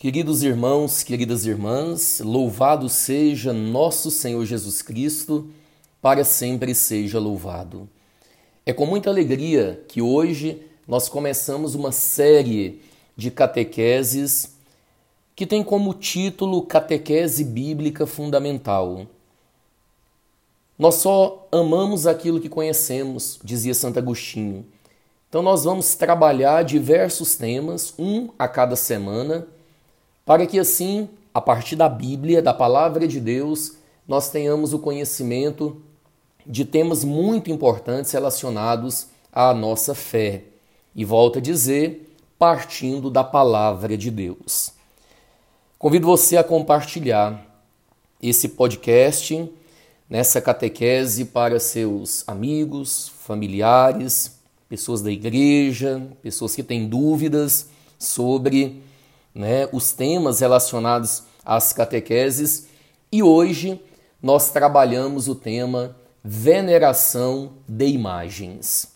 Queridos irmãos, queridas irmãs, louvado seja nosso Senhor Jesus Cristo, para sempre seja louvado. É com muita alegria que hoje nós começamos uma série de catequeses que tem como título Catequese Bíblica Fundamental. Nós só amamos aquilo que conhecemos, dizia Santo Agostinho. Então nós vamos trabalhar diversos temas, um a cada semana para que assim, a partir da Bíblia, da palavra de Deus, nós tenhamos o conhecimento de temas muito importantes relacionados à nossa fé. E volto a dizer, partindo da palavra de Deus. Convido você a compartilhar esse podcast nessa catequese para seus amigos, familiares, pessoas da igreja, pessoas que têm dúvidas sobre né, os temas relacionados às catequeses e hoje nós trabalhamos o tema veneração de imagens.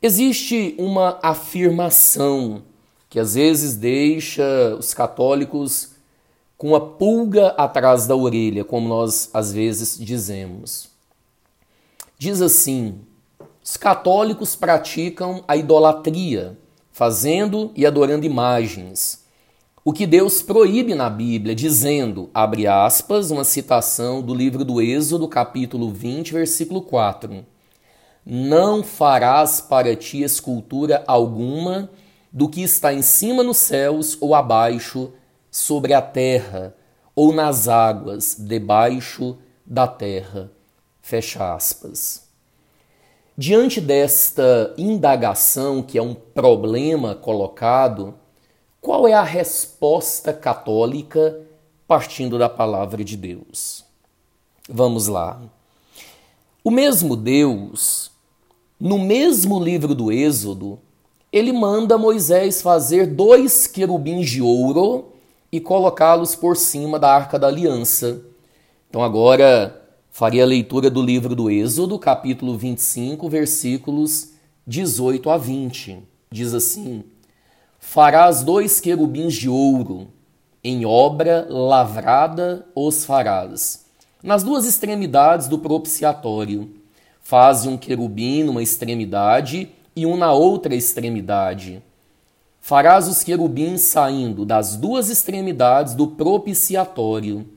Existe uma afirmação que às vezes deixa os católicos com a pulga atrás da orelha, como nós às vezes dizemos. Diz assim: os católicos praticam a idolatria, fazendo e adorando imagens o que Deus proíbe na Bíblia, dizendo, abre aspas, uma citação do livro do Êxodo, capítulo 20, versículo 4. Não farás para ti escultura alguma do que está em cima nos céus ou abaixo sobre a terra, ou nas águas debaixo da terra. Fecha aspas. Diante desta indagação, que é um problema colocado, qual é a resposta católica partindo da palavra de Deus? Vamos lá. O mesmo Deus, no mesmo livro do Êxodo, ele manda Moisés fazer dois querubins de ouro e colocá-los por cima da arca da aliança. Então agora faria a leitura do livro do Êxodo, capítulo 25, versículos 18 a 20. Diz assim: Farás dois querubins de ouro, em obra lavrada os farás. Nas duas extremidades do propiciatório, faze um querubim numa extremidade e um na outra extremidade. Farás os querubins saindo das duas extremidades do propiciatório.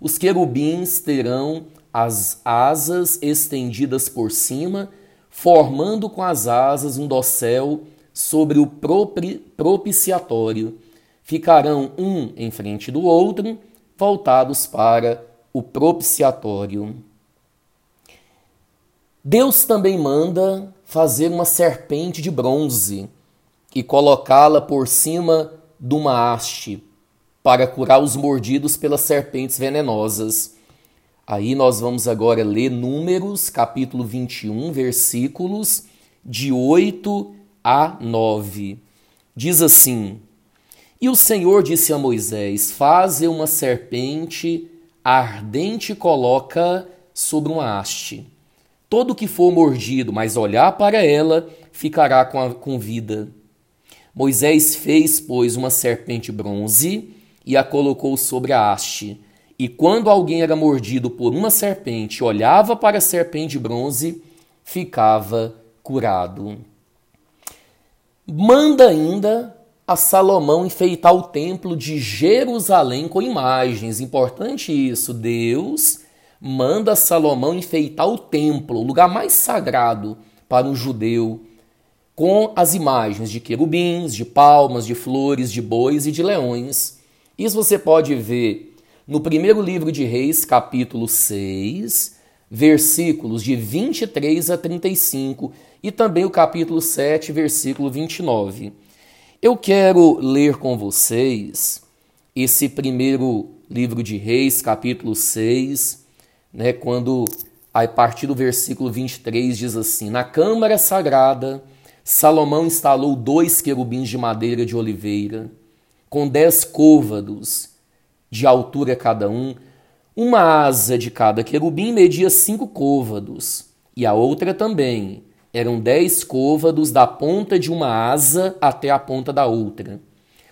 Os querubins terão as asas estendidas por cima, formando com as asas um dossel sobre o propiciatório. Ficarão um em frente do outro, voltados para o propiciatório. Deus também manda fazer uma serpente de bronze e colocá-la por cima de uma haste para curar os mordidos pelas serpentes venenosas. Aí nós vamos agora ler Números, capítulo 21, versículos de 8 a 9. Diz assim: E o Senhor disse a Moisés: Faze uma serpente ardente coloca sobre uma haste. Todo que for mordido, mas olhar para ela, ficará com, a, com vida. Moisés fez, pois, uma serpente bronze e a colocou sobre a haste. E quando alguém era mordido por uma serpente, olhava para a serpente bronze, ficava curado manda ainda a Salomão enfeitar o templo de Jerusalém com imagens. Importante isso. Deus manda Salomão enfeitar o templo, o lugar mais sagrado para um judeu, com as imagens de querubins, de palmas, de flores, de bois e de leões. Isso você pode ver no primeiro livro de Reis, capítulo 6, versículos de 23 a 35 e também o capítulo 7, versículo 29. Eu quero ler com vocês esse primeiro livro de Reis, capítulo 6, né, quando a partir do versículo 23 diz assim: Na câmara sagrada, Salomão instalou dois querubins de madeira de oliveira, com dez côvados de altura cada um. Uma asa de cada querubim media cinco côvados, e a outra também eram dez côvados da ponta de uma asa até a ponta da outra.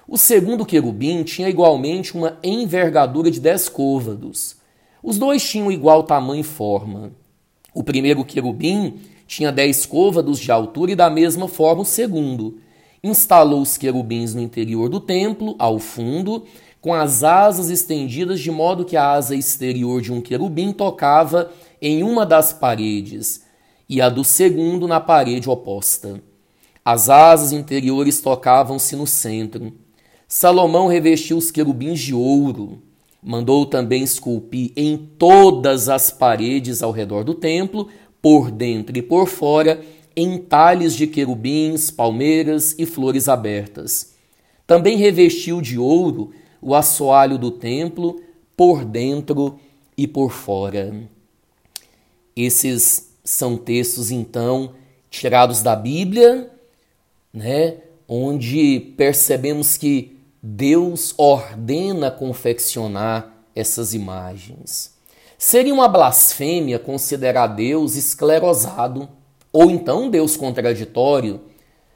O segundo querubim tinha igualmente uma envergadura de dez côvados. Os dois tinham igual tamanho e forma. O primeiro querubim tinha dez côvados de altura e da mesma forma o segundo. Instalou os querubins no interior do templo, ao fundo, com as asas estendidas de modo que a asa exterior de um querubim tocava em uma das paredes e a do segundo na parede oposta. As asas interiores tocavam-se no centro. Salomão revestiu os querubins de ouro. Mandou também esculpir em todas as paredes ao redor do templo, por dentro e por fora, entalhes de querubins, palmeiras e flores abertas. Também revestiu de ouro o assoalho do templo, por dentro e por fora. Esses são textos, então, tirados da Bíblia, né, onde percebemos que Deus ordena confeccionar essas imagens. Seria uma blasfêmia considerar Deus esclerosado ou então Deus contraditório,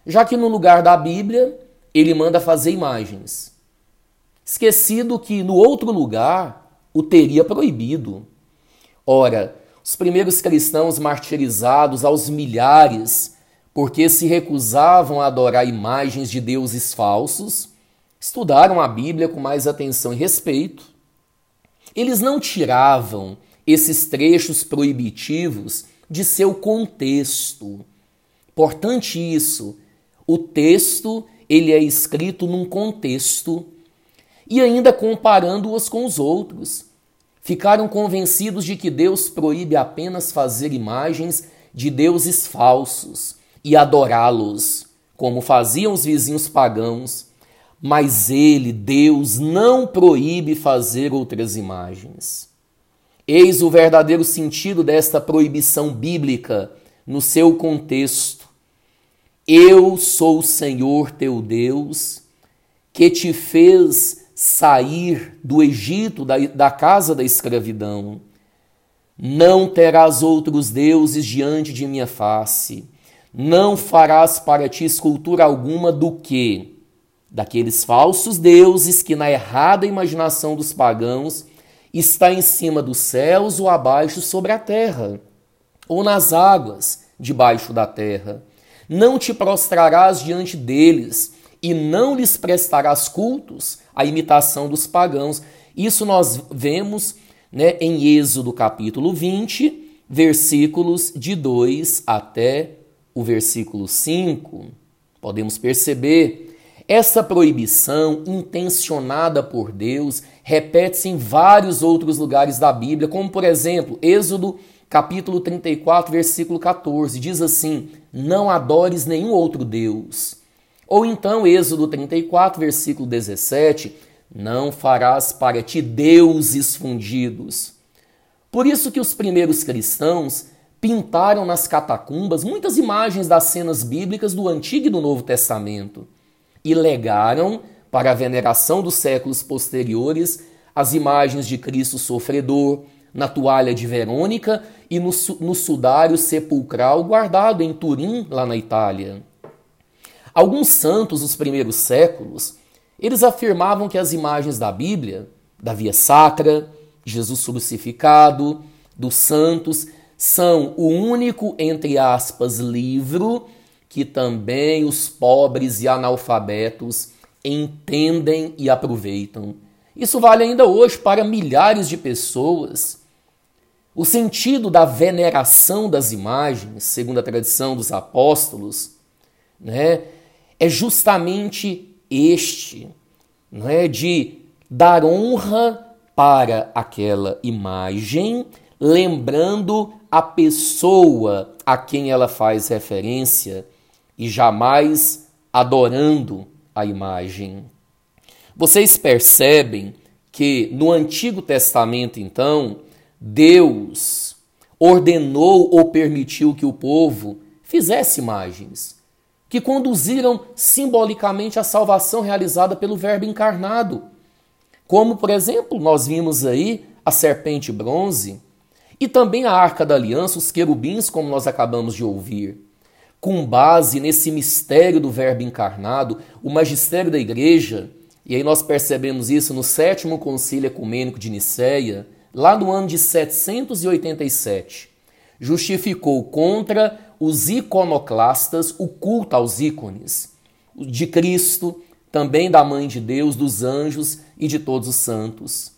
já que no lugar da Bíblia ele manda fazer imagens. Esquecido que no outro lugar o teria proibido. Ora, os primeiros cristãos martirizados aos milhares porque se recusavam a adorar imagens de deuses falsos, estudaram a Bíblia com mais atenção e respeito. Eles não tiravam esses trechos proibitivos de seu contexto. Importante isso. O texto, ele é escrito num contexto e ainda comparando-os com os outros. Ficaram convencidos de que Deus proíbe apenas fazer imagens de deuses falsos e adorá-los, como faziam os vizinhos pagãos mas ele, Deus, não proíbe fazer outras imagens. Eis o verdadeiro sentido desta proibição bíblica no seu contexto. Eu sou o Senhor teu Deus, que te fez sair do Egito, da, da casa da escravidão. Não terás outros deuses diante de minha face. Não farás para ti escultura alguma do que daqueles falsos deuses que, na errada imaginação dos pagãos, está em cima dos céus ou abaixo sobre a terra, ou nas águas debaixo da terra. Não te prostrarás diante deles e não lhes prestarás cultos, a imitação dos pagãos. Isso nós vemos né, em Êxodo capítulo 20, versículos de 2 até o versículo 5. Podemos perceber essa proibição intencionada por Deus repete-se em vários outros lugares da Bíblia, como por exemplo, Êxodo capítulo 34, versículo 14, diz assim: Não adores nenhum outro Deus. Ou então, Êxodo 34, versículo 17, Não farás para ti deuses fundidos. Por isso que os primeiros cristãos pintaram nas catacumbas muitas imagens das cenas bíblicas do Antigo e do Novo Testamento e legaram para a veneração dos séculos posteriores as imagens de Cristo sofredor na toalha de Verônica e no, no sudário sepulcral guardado em Turim, lá na Itália. Alguns santos dos primeiros séculos, eles afirmavam que as imagens da Bíblia, da via sacra, Jesus crucificado, dos santos, são o único, entre aspas, livro que também os pobres e analfabetos entendem e aproveitam. Isso vale ainda hoje para milhares de pessoas. O sentido da veneração das imagens, segundo a tradição dos apóstolos, né, é justamente este, não é de dar honra para aquela imagem, lembrando a pessoa a quem ela faz referência e jamais adorando a imagem. Vocês percebem que no Antigo Testamento, então, Deus ordenou ou permitiu que o povo fizesse imagens que conduziram simbolicamente à salvação realizada pelo Verbo encarnado. Como, por exemplo, nós vimos aí a serpente bronze e também a arca da aliança, os querubins, como nós acabamos de ouvir. Com base nesse mistério do Verbo encarnado, o magistério da igreja E aí nós percebemos isso no sétimo concílio ecumênico de Nicéia, lá no ano de 787. Justificou contra os iconoclastas o culto aos ícones de Cristo, também da Mãe de Deus, dos anjos e de todos os santos.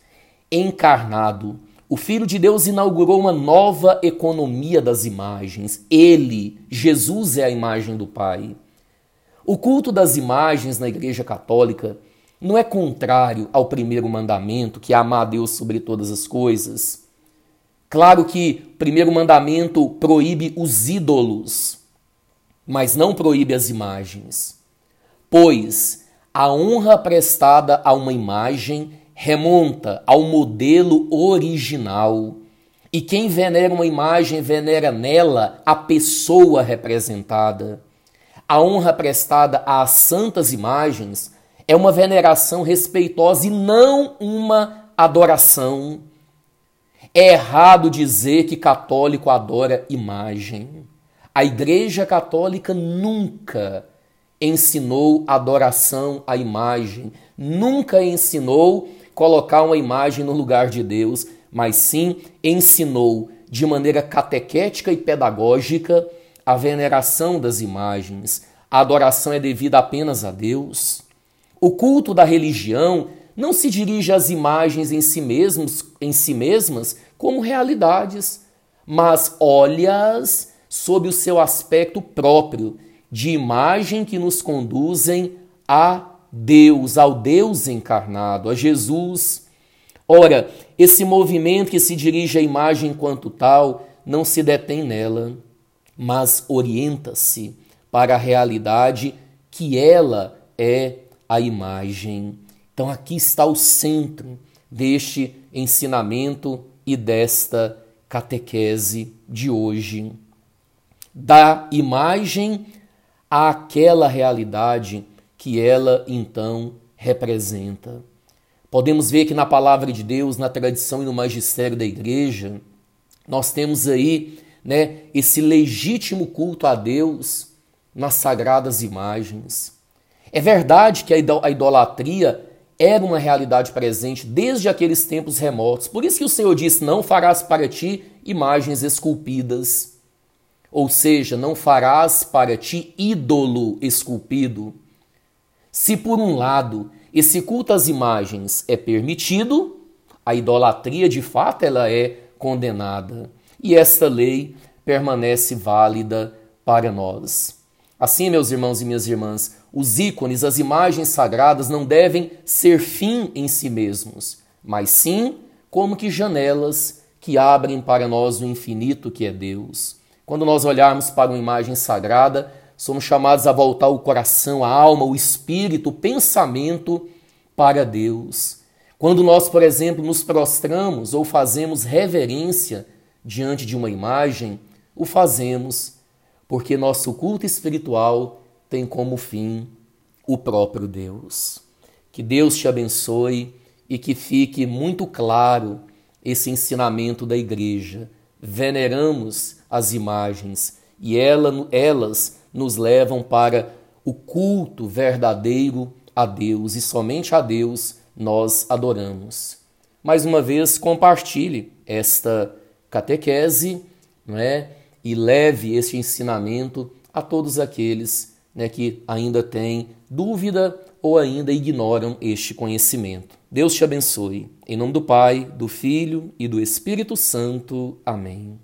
Encarnado, o Filho de Deus inaugurou uma nova economia das imagens. Ele, Jesus, é a imagem do Pai. O culto das imagens na Igreja Católica não é contrário ao primeiro mandamento, que é amar a Deus sobre todas as coisas. Claro que o primeiro mandamento proíbe os ídolos, mas não proíbe as imagens. Pois a honra prestada a uma imagem remonta ao modelo original. E quem venera uma imagem venera nela a pessoa representada. A honra prestada às santas imagens é uma veneração respeitosa e não uma adoração. É errado dizer que católico adora imagem. A Igreja Católica nunca ensinou adoração à imagem, nunca ensinou colocar uma imagem no lugar de Deus, mas sim ensinou de maneira catequética e pedagógica a veneração das imagens. A adoração é devida apenas a Deus. O culto da religião não se dirige às imagens em si mesmos, em si mesmas como realidades, mas olha-as sob o seu aspecto próprio, de imagem que nos conduzem a Deus, ao Deus encarnado, a Jesus. Ora, esse movimento que se dirige à imagem enquanto tal não se detém nela, mas orienta-se para a realidade que ela é a imagem. Então aqui está o centro deste ensinamento e desta catequese de hoje. Da imagem àquela realidade que ela então representa. Podemos ver que na palavra de Deus, na tradição e no magistério da igreja, nós temos aí né, esse legítimo culto a Deus nas sagradas imagens. É verdade que a idolatria era uma realidade presente desde aqueles tempos remotos. Por isso que o Senhor disse: Não farás para ti imagens esculpidas. Ou seja, não farás para ti ídolo esculpido. Se por um lado esse culto às imagens é permitido, a idolatria de fato ela é condenada. E esta lei permanece válida para nós. Assim, meus irmãos e minhas irmãs, os ícones, as imagens sagradas não devem ser fim em si mesmos, mas sim como que janelas que abrem para nós o infinito que é Deus. Quando nós olharmos para uma imagem sagrada, somos chamados a voltar o coração, a alma, o espírito, o pensamento para Deus. Quando nós, por exemplo, nos prostramos ou fazemos reverência diante de uma imagem, o fazemos porque nosso culto espiritual tem como fim o próprio Deus. Que Deus te abençoe e que fique muito claro esse ensinamento da igreja. Veneramos as imagens e ela, elas nos levam para o culto verdadeiro a Deus e somente a Deus nós adoramos. Mais uma vez, compartilhe esta catequese não é? E leve este ensinamento a todos aqueles né, que ainda têm dúvida ou ainda ignoram este conhecimento. Deus te abençoe. Em nome do Pai, do Filho e do Espírito Santo. Amém.